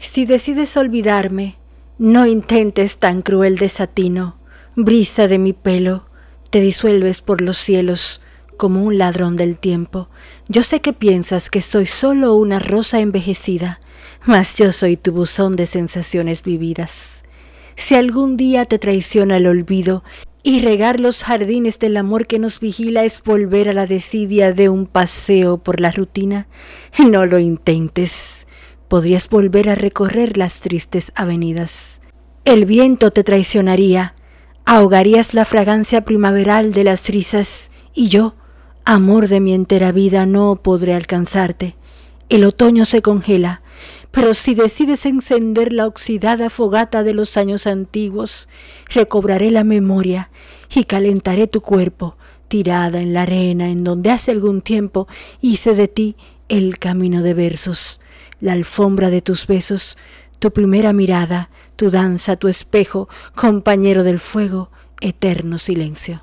Si decides olvidarme, no intentes tan cruel desatino. Brisa de mi pelo, te disuelves por los cielos como un ladrón del tiempo. Yo sé que piensas que soy solo una rosa envejecida, mas yo soy tu buzón de sensaciones vividas. Si algún día te traiciona el olvido y regar los jardines del amor que nos vigila es volver a la desidia de un paseo por la rutina, no lo intentes. Podrías volver a recorrer las tristes avenidas. El viento te traicionaría, ahogarías la fragancia primaveral de las risas y yo, amor de mi entera vida, no podré alcanzarte. El otoño se congela, pero si decides encender la oxidada fogata de los años antiguos, recobraré la memoria y calentaré tu cuerpo, tirada en la arena en donde hace algún tiempo hice de ti el camino de versos, la alfombra de tus besos, tu primera mirada, tu danza, tu espejo, compañero del fuego, eterno silencio.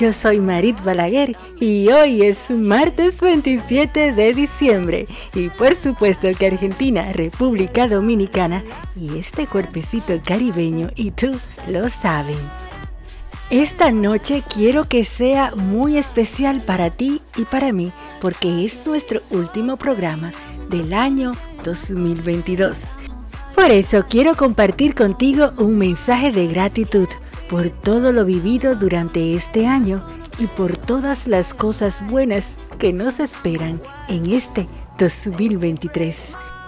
Yo soy Marit Balaguer y hoy es martes 27 de diciembre y por supuesto que Argentina, República Dominicana y este cuerpecito caribeño y tú lo saben. Esta noche quiero que sea muy especial para ti y para mí porque es nuestro último programa del año 2022. Por eso quiero compartir contigo un mensaje de gratitud por todo lo vivido durante este año y por todas las cosas buenas que nos esperan en este 2023.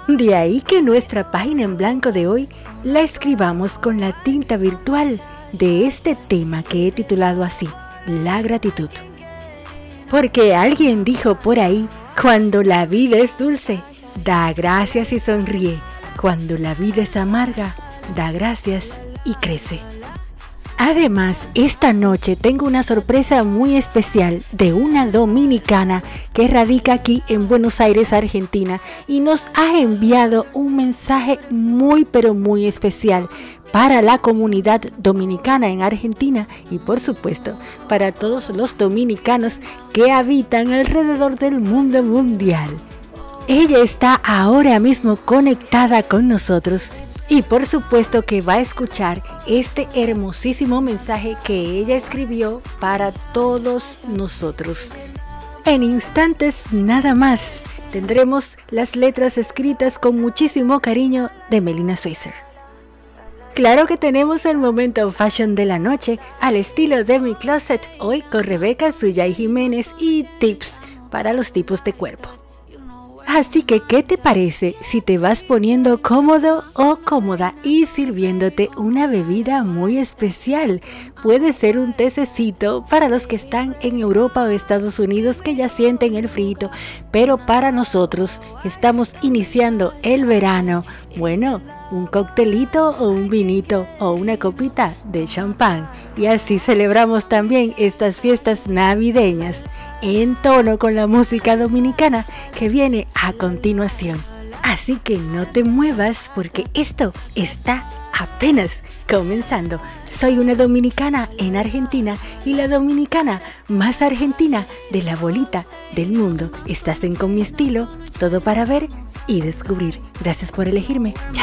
De ahí que nuestra página en blanco de hoy la escribamos con la tinta virtual de este tema que he titulado así, la gratitud. Porque alguien dijo por ahí, cuando la vida es dulce, da gracias y sonríe. Cuando la vida es amarga, da gracias y crece. Además, esta noche tengo una sorpresa muy especial de una dominicana que radica aquí en Buenos Aires, Argentina, y nos ha enviado un mensaje muy pero muy especial para la comunidad dominicana en Argentina y por supuesto para todos los dominicanos que habitan alrededor del mundo mundial. Ella está ahora mismo conectada con nosotros y por supuesto que va a escuchar este hermosísimo mensaje que ella escribió para todos nosotros. En instantes nada más tendremos las letras escritas con muchísimo cariño de Melina Switzer. Claro que tenemos el momento fashion de la noche al estilo de mi closet hoy con Rebeca Suyay Jiménez y tips para los tipos de cuerpo. Así que, ¿qué te parece si te vas poniendo cómodo o cómoda y sirviéndote una bebida muy especial? Puede ser un tececito para los que están en Europa o Estados Unidos que ya sienten el frito, pero para nosotros que estamos iniciando el verano, bueno, un coctelito o un vinito o una copita de champán. Y así celebramos también estas fiestas navideñas en tono con la música dominicana que viene a continuación. Así que no te muevas porque esto está apenas comenzando. Soy una dominicana en Argentina y la dominicana más argentina de la bolita del mundo. Estás en Con mi estilo, todo para ver y descubrir. Gracias por elegirme. Ya.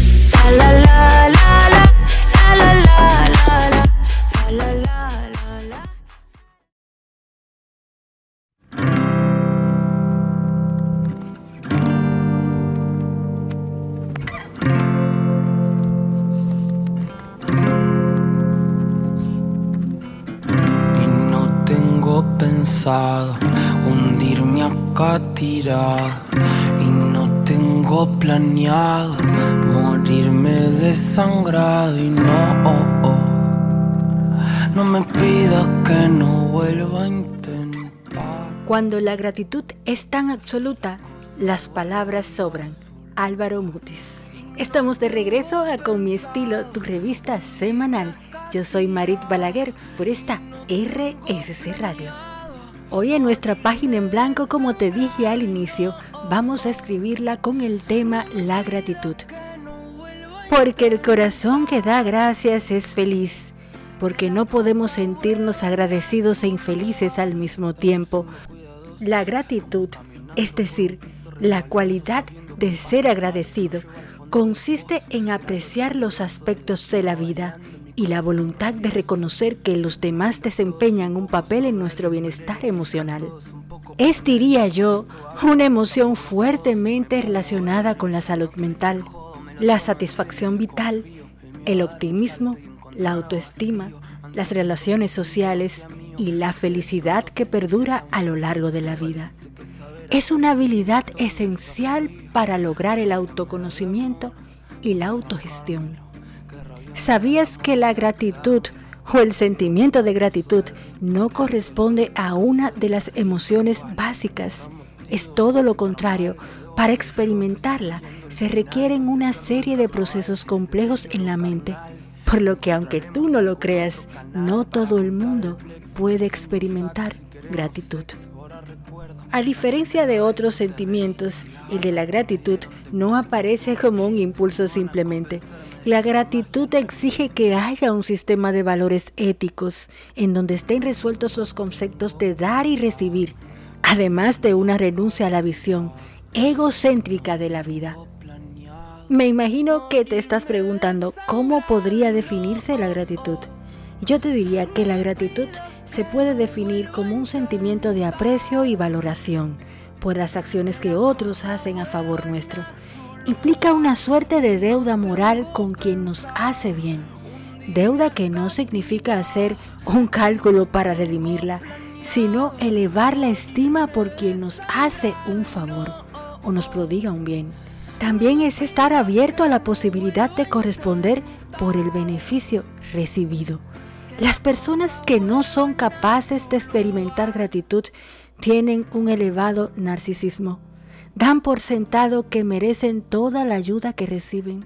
y no tengo planeado morirme desangrado y no, oh, oh. no me pidas que no vuelva a intentar. Cuando la gratitud es tan absoluta, las palabras sobran. Álvaro Mutis. Estamos de regreso a Con mi estilo, tu revista semanal. Yo soy Marit Balaguer por esta RSC Radio. Hoy en nuestra página en blanco, como te dije al inicio, vamos a escribirla con el tema la gratitud. Porque el corazón que da gracias es feliz, porque no podemos sentirnos agradecidos e infelices al mismo tiempo. La gratitud, es decir, la cualidad de ser agradecido, consiste en apreciar los aspectos de la vida y la voluntad de reconocer que los demás desempeñan un papel en nuestro bienestar emocional. Es, diría yo, una emoción fuertemente relacionada con la salud mental, la satisfacción vital, el optimismo, la autoestima, las relaciones sociales y la felicidad que perdura a lo largo de la vida. Es una habilidad esencial para lograr el autoconocimiento y la autogestión. ¿Sabías que la gratitud o el sentimiento de gratitud no corresponde a una de las emociones básicas? Es todo lo contrario. Para experimentarla se requieren una serie de procesos complejos en la mente, por lo que aunque tú no lo creas, no todo el mundo puede experimentar gratitud. A diferencia de otros sentimientos, el de la gratitud no aparece como un impulso simplemente. La gratitud exige que haya un sistema de valores éticos en donde estén resueltos los conceptos de dar y recibir, además de una renuncia a la visión egocéntrica de la vida. Me imagino que te estás preguntando cómo podría definirse la gratitud. Yo te diría que la gratitud se puede definir como un sentimiento de aprecio y valoración por las acciones que otros hacen a favor nuestro implica una suerte de deuda moral con quien nos hace bien. Deuda que no significa hacer un cálculo para redimirla, sino elevar la estima por quien nos hace un favor o nos prodiga un bien. También es estar abierto a la posibilidad de corresponder por el beneficio recibido. Las personas que no son capaces de experimentar gratitud tienen un elevado narcisismo dan por sentado que merecen toda la ayuda que reciben.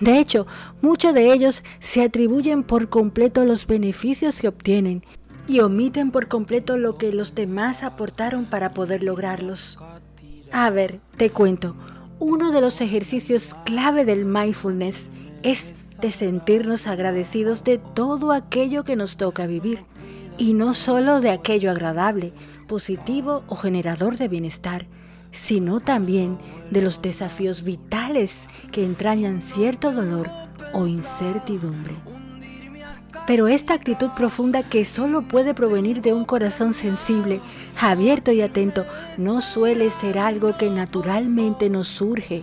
De hecho, muchos de ellos se atribuyen por completo los beneficios que obtienen y omiten por completo lo que los demás aportaron para poder lograrlos. A ver, te cuento, uno de los ejercicios clave del mindfulness es de sentirnos agradecidos de todo aquello que nos toca vivir, y no solo de aquello agradable, positivo o generador de bienestar, sino también de los desafíos vitales que entrañan cierto dolor o incertidumbre. Pero esta actitud profunda que solo puede provenir de un corazón sensible, abierto y atento, no suele ser algo que naturalmente nos surge,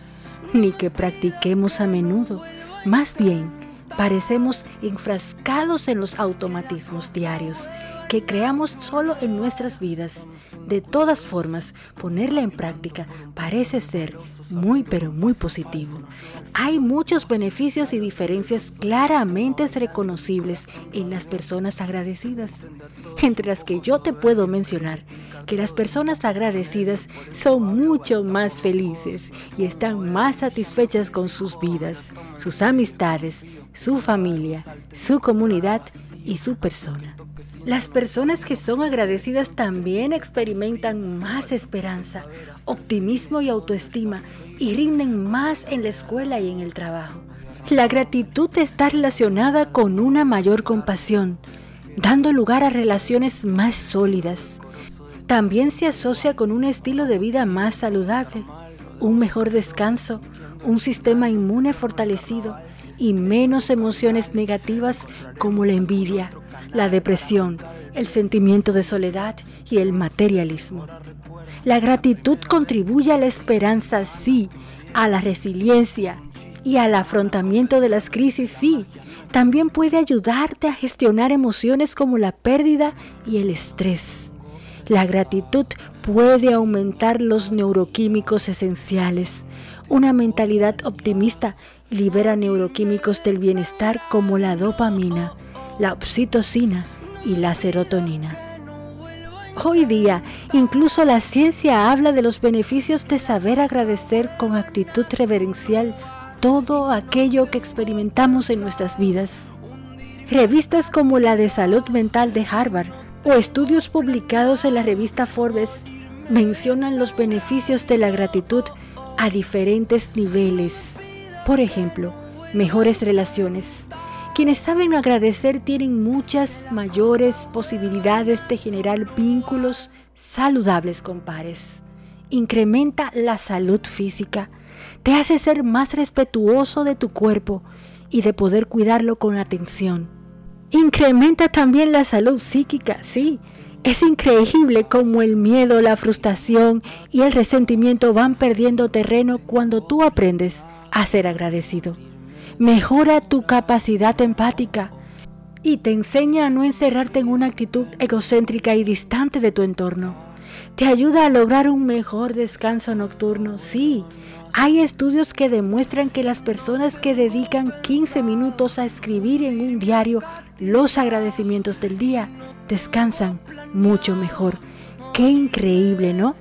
ni que practiquemos a menudo. Más bien, parecemos enfrascados en los automatismos diarios que creamos solo en nuestras vidas. De todas formas, ponerla en práctica parece ser muy pero muy positivo. Hay muchos beneficios y diferencias claramente reconocibles en las personas agradecidas, entre las que yo te puedo mencionar que las personas agradecidas son mucho más felices y están más satisfechas con sus vidas, sus amistades, su familia, su comunidad y su persona. Las personas que son agradecidas también experimentan más esperanza, optimismo y autoestima y rinden más en la escuela y en el trabajo. La gratitud está relacionada con una mayor compasión, dando lugar a relaciones más sólidas. También se asocia con un estilo de vida más saludable, un mejor descanso, un sistema inmune fortalecido y menos emociones negativas como la envidia, la depresión, el sentimiento de soledad y el materialismo. La gratitud contribuye a la esperanza, sí, a la resiliencia y al afrontamiento de las crisis, sí. También puede ayudarte a gestionar emociones como la pérdida y el estrés. La gratitud puede aumentar los neuroquímicos esenciales. Una mentalidad optimista libera neuroquímicos del bienestar como la dopamina, la oxitocina y la serotonina. Hoy día, incluso la ciencia habla de los beneficios de saber agradecer con actitud reverencial todo aquello que experimentamos en nuestras vidas. Revistas como la de Salud Mental de Harvard o estudios publicados en la revista Forbes mencionan los beneficios de la gratitud a diferentes niveles. Por ejemplo, mejores relaciones. Quienes saben agradecer tienen muchas mayores posibilidades de generar vínculos saludables con pares. Incrementa la salud física. Te hace ser más respetuoso de tu cuerpo y de poder cuidarlo con atención. Incrementa también la salud psíquica, sí. Es increíble cómo el miedo, la frustración y el resentimiento van perdiendo terreno cuando tú aprendes a ser agradecido. Mejora tu capacidad empática y te enseña a no encerrarte en una actitud egocéntrica y distante de tu entorno. Te ayuda a lograr un mejor descanso nocturno, sí. Hay estudios que demuestran que las personas que dedican 15 minutos a escribir en un diario los agradecimientos del día descansan mucho mejor. Qué increíble, ¿no?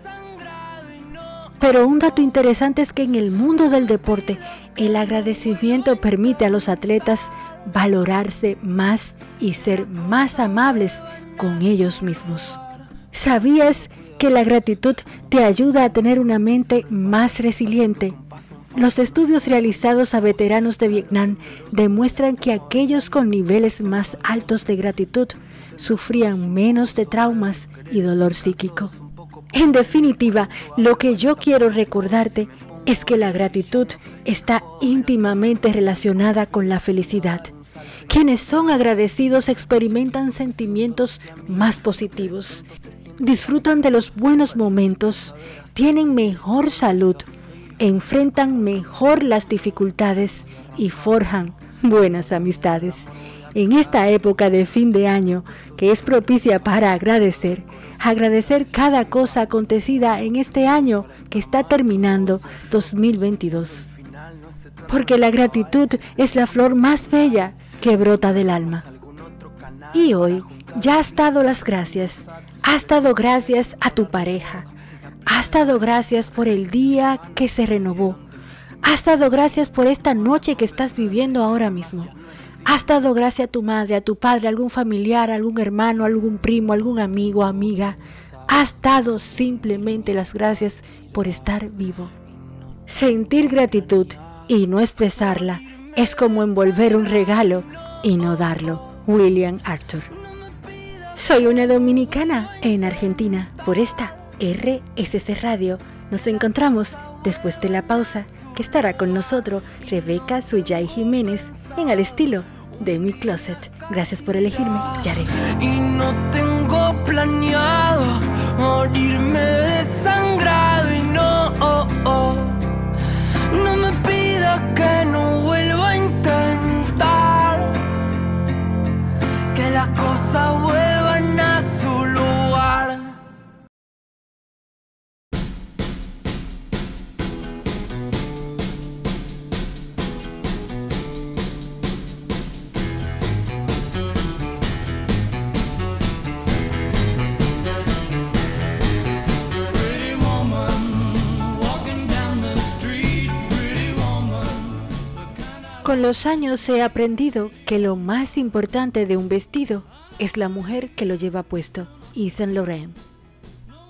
Pero un dato interesante es que en el mundo del deporte el agradecimiento permite a los atletas valorarse más y ser más amables con ellos mismos. ¿Sabías que la gratitud te ayuda a tener una mente más resiliente? Los estudios realizados a veteranos de Vietnam demuestran que aquellos con niveles más altos de gratitud sufrían menos de traumas y dolor psíquico. En definitiva, lo que yo quiero recordarte es que la gratitud está íntimamente relacionada con la felicidad. Quienes son agradecidos experimentan sentimientos más positivos, disfrutan de los buenos momentos, tienen mejor salud, enfrentan mejor las dificultades y forjan buenas amistades. En esta época de fin de año, que es propicia para agradecer, agradecer cada cosa acontecida en este año que está terminando 2022. Porque la gratitud es la flor más bella que brota del alma. Y hoy ya has dado las gracias, has dado gracias a tu pareja, has dado gracias por el día que se renovó, has dado gracias por esta noche que estás viviendo ahora mismo. Has dado gracia a tu madre, a tu padre, a algún familiar, a algún hermano, a algún primo, a algún amigo, amiga. Has dado simplemente las gracias por estar vivo. Sentir gratitud y no expresarla es como envolver un regalo y no darlo. William Arthur. Soy una dominicana en Argentina. Por esta RSC Radio nos encontramos después de la pausa que estará con nosotros Rebeca Suyay Jiménez en el estilo de mi closet. Gracias por elegirme. Ya regreso. Y no tengo planeado morirme desangrado y no, oh, oh. no me pidas que no vuelva a intentar que las cosas vuelvan Con los años he aprendido que lo más importante de un vestido es la mujer que lo lleva puesto. Y Saint Laurent.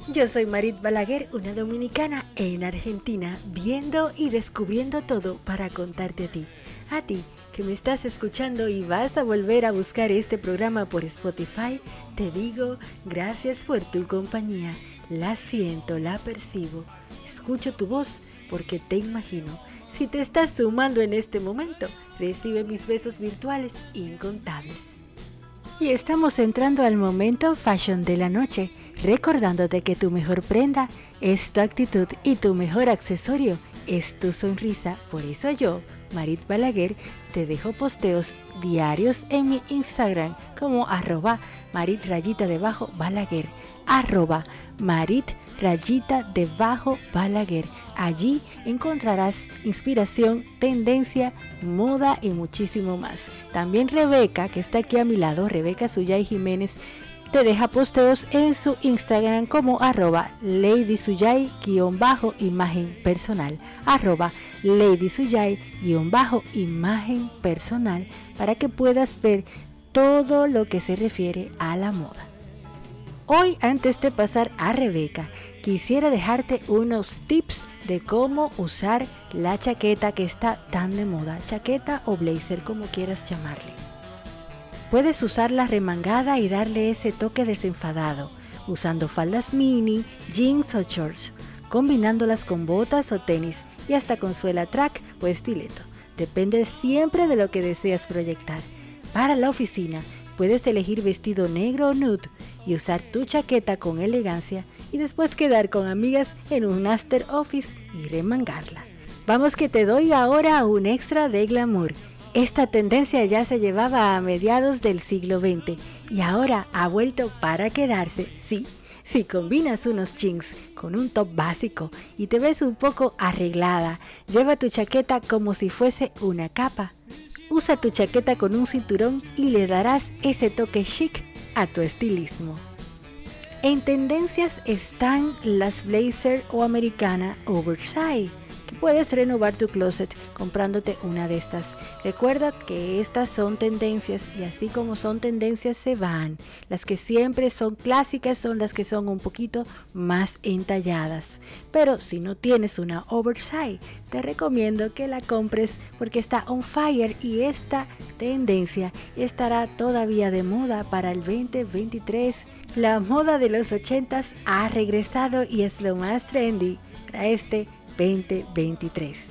Yo soy Marit Balaguer, una dominicana en Argentina, viendo y descubriendo todo para contarte a ti. A ti que me estás escuchando y vas a volver a buscar este programa por Spotify, te digo gracias por tu compañía. La siento, la percibo. Escucho tu voz porque te imagino. Si te estás sumando en este momento, recibe mis besos virtuales incontables. Y estamos entrando al momento fashion de la noche, recordándote que tu mejor prenda es tu actitud y tu mejor accesorio es tu sonrisa. Por eso yo Marit Balaguer, te dejo posteos diarios en mi Instagram como arroba Marit rayita debajo Balaguer, arroba Marit rayita debajo Balaguer. Allí encontrarás inspiración, tendencia, moda y muchísimo más. También Rebeca, que está aquí a mi lado, Rebeca Suyay Jiménez, te deja posteos en su Instagram como arroba ladysuyay-imagen personal, arroba ladysuyay-imagen personal para que puedas ver todo lo que se refiere a la moda. Hoy, antes de pasar a Rebeca, quisiera dejarte unos tips de cómo usar la chaqueta que está tan de moda, chaqueta o blazer como quieras llamarle. Puedes usarla remangada y darle ese toque desenfadado, usando faldas mini, jeans o shorts, combinándolas con botas o tenis y hasta con suela track o estileto. Depende siempre de lo que deseas proyectar. Para la oficina, puedes elegir vestido negro o nude y usar tu chaqueta con elegancia y después quedar con amigas en un after office y remangarla. Vamos que te doy ahora un extra de glamour esta tendencia ya se llevaba a mediados del siglo XX y ahora ha vuelto para quedarse, sí. Si combinas unos jeans con un top básico y te ves un poco arreglada, lleva tu chaqueta como si fuese una capa. Usa tu chaqueta con un cinturón y le darás ese toque chic a tu estilismo. En tendencias están las blazer o americana oversize puedes renovar tu closet comprándote una de estas. Recuerda que estas son tendencias y así como son tendencias se van. Las que siempre son clásicas son las que son un poquito más entalladas. Pero si no tienes una oversize, te recomiendo que la compres porque está on fire y esta tendencia estará todavía de moda para el 2023. La moda de los 80s ha regresado y es lo más trendy para este 2023.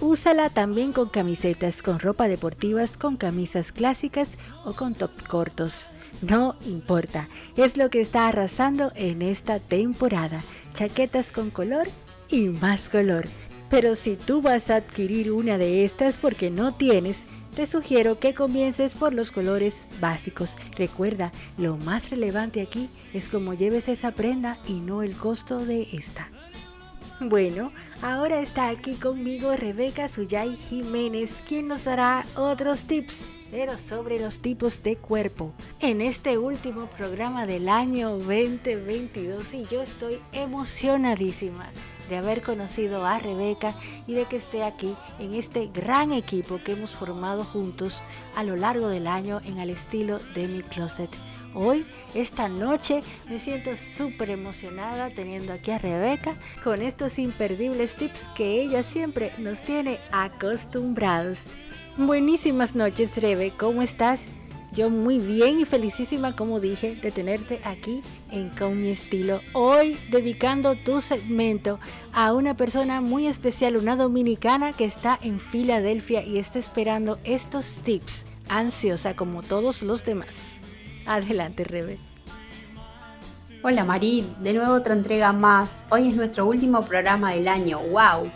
Úsala también con camisetas, con ropa deportivas, con camisas clásicas o con top cortos. No importa, es lo que está arrasando en esta temporada. Chaquetas con color y más color. Pero si tú vas a adquirir una de estas porque no tienes, te sugiero que comiences por los colores básicos. Recuerda, lo más relevante aquí es cómo lleves esa prenda y no el costo de esta. Bueno, ahora está aquí conmigo Rebeca Suyay Jiménez, quien nos dará otros tips, pero sobre los tipos de cuerpo. En este último programa del año 2022 y yo estoy emocionadísima de haber conocido a Rebeca y de que esté aquí en este gran equipo que hemos formado juntos a lo largo del año en el estilo de mi closet. Hoy, esta noche, me siento súper emocionada teniendo aquí a Rebeca con estos imperdibles tips que ella siempre nos tiene acostumbrados. Buenísimas noches, Rebe, ¿cómo estás? Yo muy bien y felicísima, como dije, de tenerte aquí en Con mi estilo. Hoy dedicando tu segmento a una persona muy especial, una dominicana que está en Filadelfia y está esperando estos tips, ansiosa como todos los demás. Adelante, Rebe. Hola Marín, de nuevo otra entrega más. Hoy es nuestro último programa del año. ¡Wow!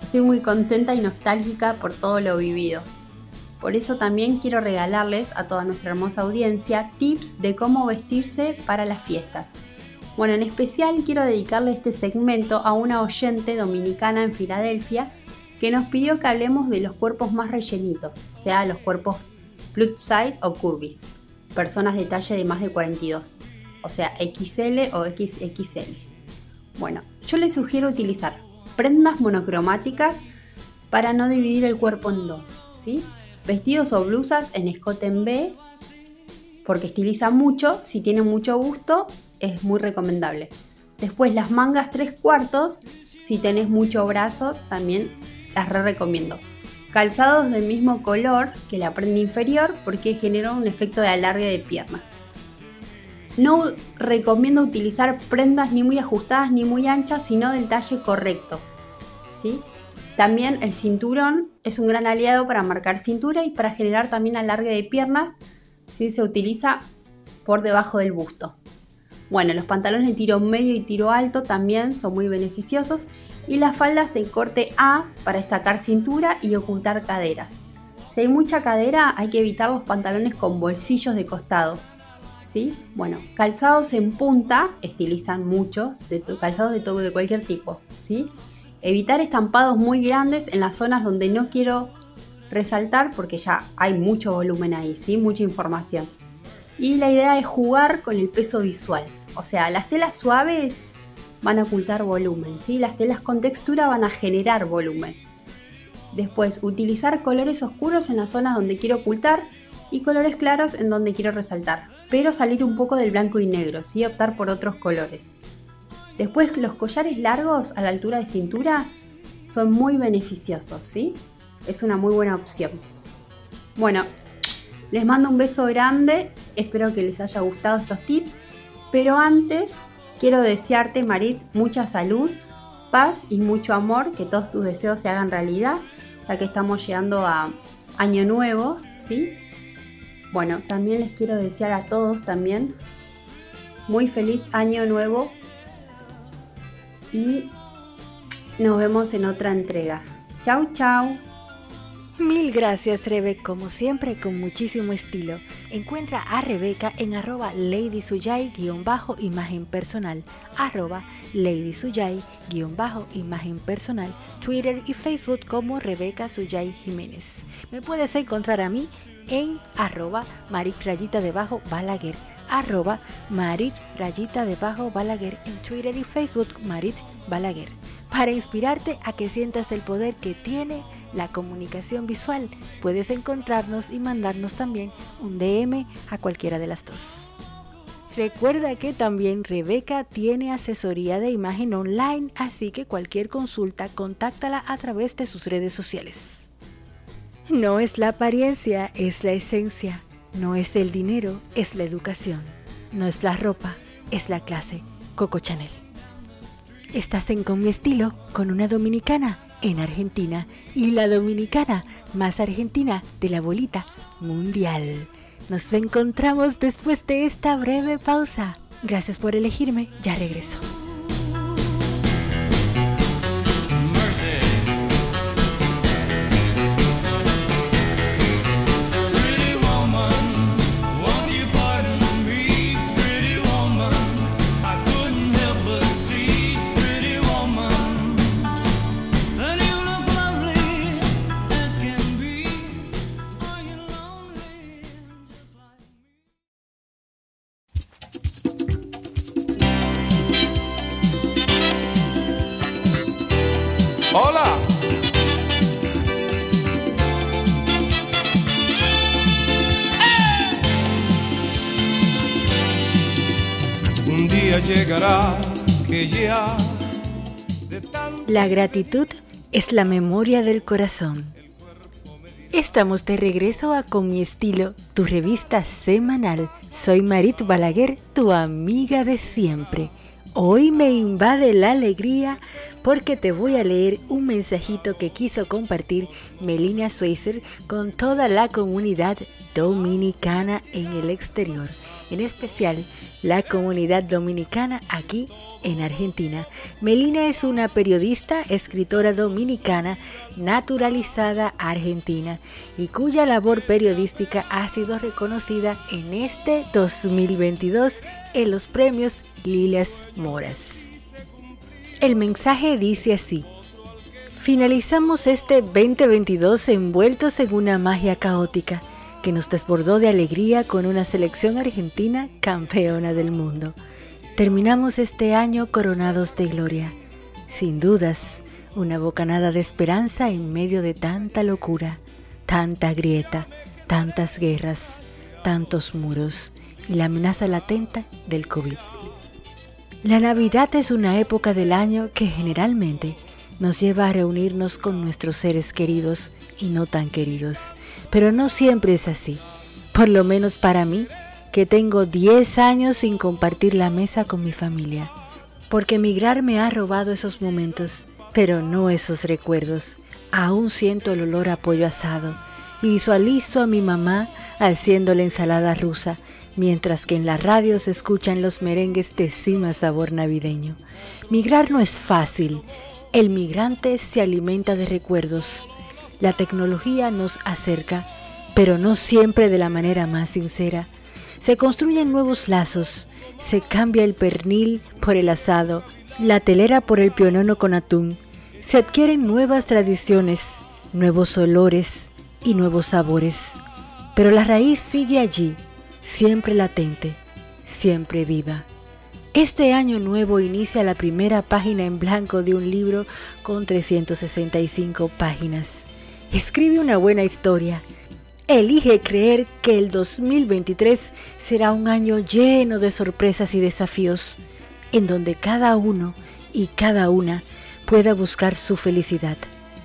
Estoy muy contenta y nostálgica por todo lo vivido. Por eso también quiero regalarles a toda nuestra hermosa audiencia tips de cómo vestirse para las fiestas. Bueno, en especial quiero dedicarle este segmento a una oyente dominicana en Filadelfia que nos pidió que hablemos de los cuerpos más rellenitos, o sea, los cuerpos plus size o curvis personas de talla de más de 42, o sea, XL o XXL. Bueno, yo les sugiero utilizar prendas monocromáticas para no dividir el cuerpo en dos, ¿sí? Vestidos o blusas en escote en B, porque estiliza mucho, si tiene mucho gusto, es muy recomendable. Después las mangas tres cuartos, si tenés mucho brazo, también las re recomiendo calzados del mismo color que la prenda inferior porque genera un efecto de alargue de piernas. No recomiendo utilizar prendas ni muy ajustadas ni muy anchas, sino del talle correcto. ¿sí? También el cinturón es un gran aliado para marcar cintura y para generar también alargue de piernas si se utiliza por debajo del busto. Bueno, los pantalones de tiro medio y tiro alto también son muy beneficiosos Y las faldas en corte A para destacar cintura y ocultar caderas. Si hay mucha cadera, hay que evitar los pantalones con bolsillos de costado. ¿Sí? Bueno, calzados en punta estilizan mucho, de calzados de, todo, de cualquier tipo. ¿sí? Evitar estampados muy grandes en las zonas donde no quiero resaltar porque ya hay mucho volumen ahí, ¿sí? mucha información. Y la idea es jugar con el peso visual. O sea, las telas suaves van a ocultar volumen, ¿sí? las telas con textura van a generar volumen. Después, utilizar colores oscuros en las zonas donde quiero ocultar y colores claros en donde quiero resaltar, pero salir un poco del blanco y negro, ¿sí? optar por otros colores. Después, los collares largos a la altura de cintura son muy beneficiosos, ¿sí? Es una muy buena opción. Bueno, les mando un beso grande, espero que les haya gustado estos tips, pero antes quiero desearte, Marit, mucha salud, paz y mucho amor, que todos tus deseos se hagan realidad ya que estamos llegando a Año Nuevo, ¿sí? Bueno, también les quiero desear a todos también muy feliz Año Nuevo y nos vemos en otra entrega. Chau, chau. Mil gracias Rebe, como siempre con muchísimo estilo. Encuentra a Rebeca en arroba ladysuyay-imagen personal, arroba ladysuyay-imagen personal, Twitter y Facebook como Rebeca Suyay Jiménez. Me puedes encontrar a mí en arroba marit rayita debajo balaguer, arroba marit rayita debajo balaguer en Twitter y Facebook marit balaguer, para inspirarte a que sientas el poder que tiene la comunicación visual. Puedes encontrarnos y mandarnos también un DM a cualquiera de las dos. Recuerda que también Rebeca tiene asesoría de imagen online, así que cualquier consulta contáctala a través de sus redes sociales. No es la apariencia, es la esencia. No es el dinero, es la educación. No es la ropa, es la clase. Coco Chanel. Estás en Con mi estilo con una dominicana en Argentina y la dominicana más argentina de la bolita mundial. Nos encontramos después de esta breve pausa. Gracias por elegirme, ya regreso. La gratitud es la memoria del corazón. Estamos de regreso a Con mi estilo, tu revista semanal. Soy Marit Balaguer, tu amiga de siempre. Hoy me invade la alegría porque te voy a leer un mensajito que quiso compartir Melina Schweizer con toda la comunidad dominicana en el exterior, en especial la comunidad dominicana aquí en Argentina. Melina es una periodista, escritora dominicana naturalizada argentina y cuya labor periodística ha sido reconocida en este 2022 en los premios Lilas Moras. El mensaje dice así. Finalizamos este 2022 envueltos en una magia caótica que nos desbordó de alegría con una selección argentina campeona del mundo. Terminamos este año coronados de gloria. Sin dudas, una bocanada de esperanza en medio de tanta locura, tanta grieta, tantas guerras, tantos muros y la amenaza latente del COVID. La Navidad es una época del año que generalmente nos lleva a reunirnos con nuestros seres queridos y no tan queridos, pero no siempre es así. Por lo menos para mí, que tengo 10 años sin compartir la mesa con mi familia, porque emigrar me ha robado esos momentos, pero no esos recuerdos. Aún siento el olor a pollo asado y visualizo a mi mamá haciendo la ensalada rusa, mientras que en la radio se escuchan los merengues de cima sabor navideño. Migrar no es fácil El migrante se alimenta de recuerdos. La tecnología nos acerca, pero no siempre de la manera más sincera. Se construyen nuevos lazos, se cambia el pernil por el asado, la telera por el pionono con atún. Se adquieren nuevas tradiciones, nuevos olores y nuevos sabores. Pero la raíz sigue allí, siempre latente, siempre viva. Este año nuevo inicia la primera página en blanco de un libro con 365 páginas. Escribe una buena historia. Elige creer que el 2023 será un año lleno de sorpresas y desafíos, en donde cada uno y cada una pueda buscar su felicidad,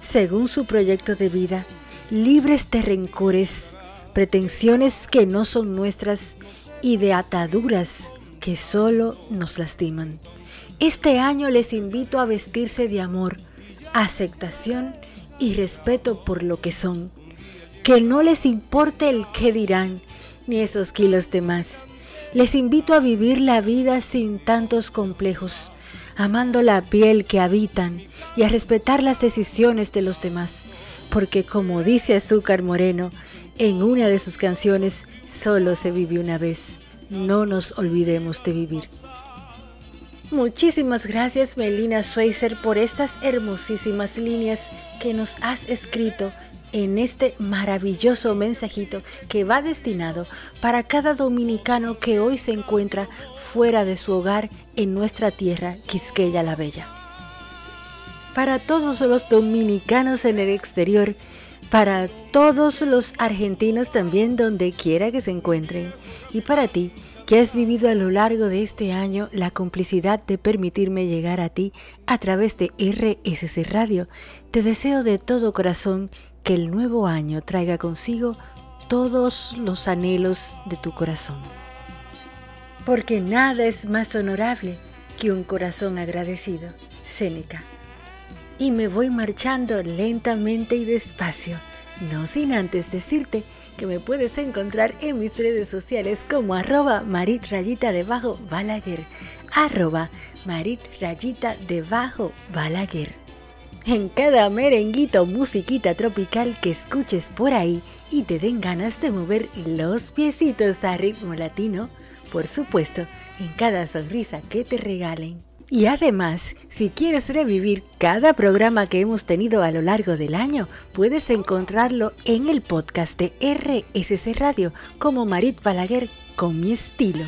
según su proyecto de vida, libres de rencores, pretensiones que no son nuestras y de ataduras que solo nos lastiman. Este año les invito a vestirse de amor, aceptación y respeto por lo que son. Que no les importe el qué dirán, ni esos kilos de más. Les invito a vivir la vida sin tantos complejos, amando la piel que habitan y a respetar las decisiones de los demás, porque como dice Azúcar Moreno en una de sus canciones, solo se vive una vez no nos olvidemos de vivir. Muchísimas gracias Melina Schweizer por estas hermosísimas líneas que nos has escrito en este maravilloso mensajito que va destinado para cada dominicano que hoy se encuentra fuera de su hogar en nuestra tierra, Quisqueya la Bella. Para todos los dominicanos en el exterior, para todos los argentinos también donde quiera que se encuentren y para ti que has vivido a lo largo de este año la complicidad de permitirme llegar a ti a través de RSC Radio. Te deseo de todo corazón que el nuevo año traiga consigo todos los anhelos de tu corazón. Porque nada es más honorable que un corazón agradecido. Séneca y me voy marchando lentamente y despacio, no sin antes decirte que me puedes encontrar en mis redes sociales como arroba marit rayita debajo balaguer, arroba marit rayita debajo balaguer. En cada merenguito musiquita tropical que escuches por ahí y te den ganas de mover los piecitos a ritmo latino, por supuesto, en cada sonrisa que te regalen y además, si quieres revivir cada programa que hemos tenido a lo largo del año, puedes encontrarlo en el podcast de RSC Radio como Marit Balaguer con mi estilo.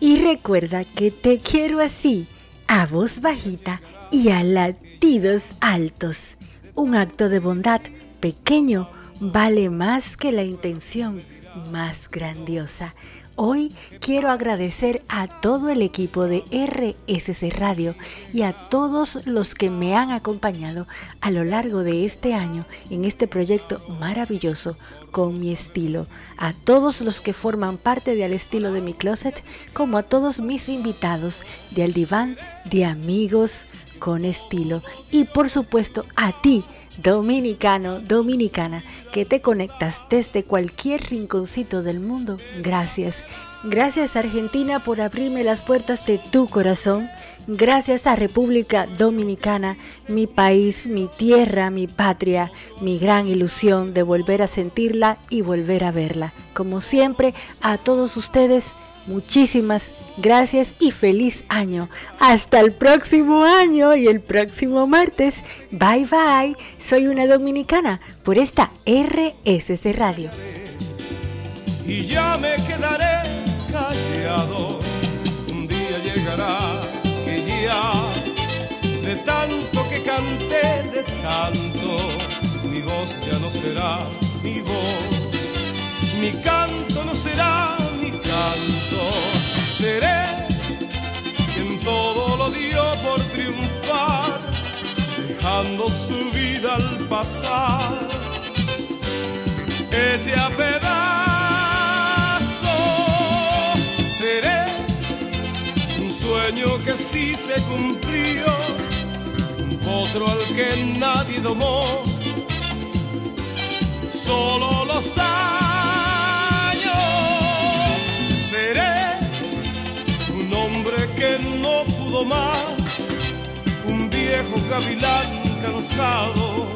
Y recuerda que te quiero así, a voz bajita y a latidos altos. Un acto de bondad pequeño vale más que la intención más grandiosa. Hoy quiero agradecer a todo el equipo de RSC Radio y a todos los que me han acompañado a lo largo de este año en este proyecto maravilloso con mi estilo, a todos los que forman parte del estilo de mi closet, como a todos mis invitados de Al Diván de Amigos con Estilo y por supuesto a ti dominicano, dominicana, que te conectas desde cualquier rinconcito del mundo. Gracias. Gracias Argentina por abrirme las puertas de tu corazón. Gracias a República Dominicana, mi país, mi tierra, mi patria, mi gran ilusión de volver a sentirla y volver a verla. Como siempre, a todos ustedes, Muchísimas gracias y feliz año. Hasta el próximo año y el próximo martes. Bye bye. Soy una dominicana por esta RSC Radio. Y ya me quedaré callado. Un día llegará que ya de tanto que canté, de tanto, mi voz ya no será mi voz. Mi potro al que nadie domó, solo lo sabe que no pudo más, un viejo gavilán cansado,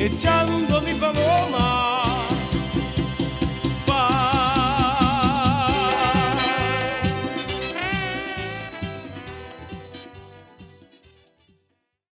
echando mi paloma.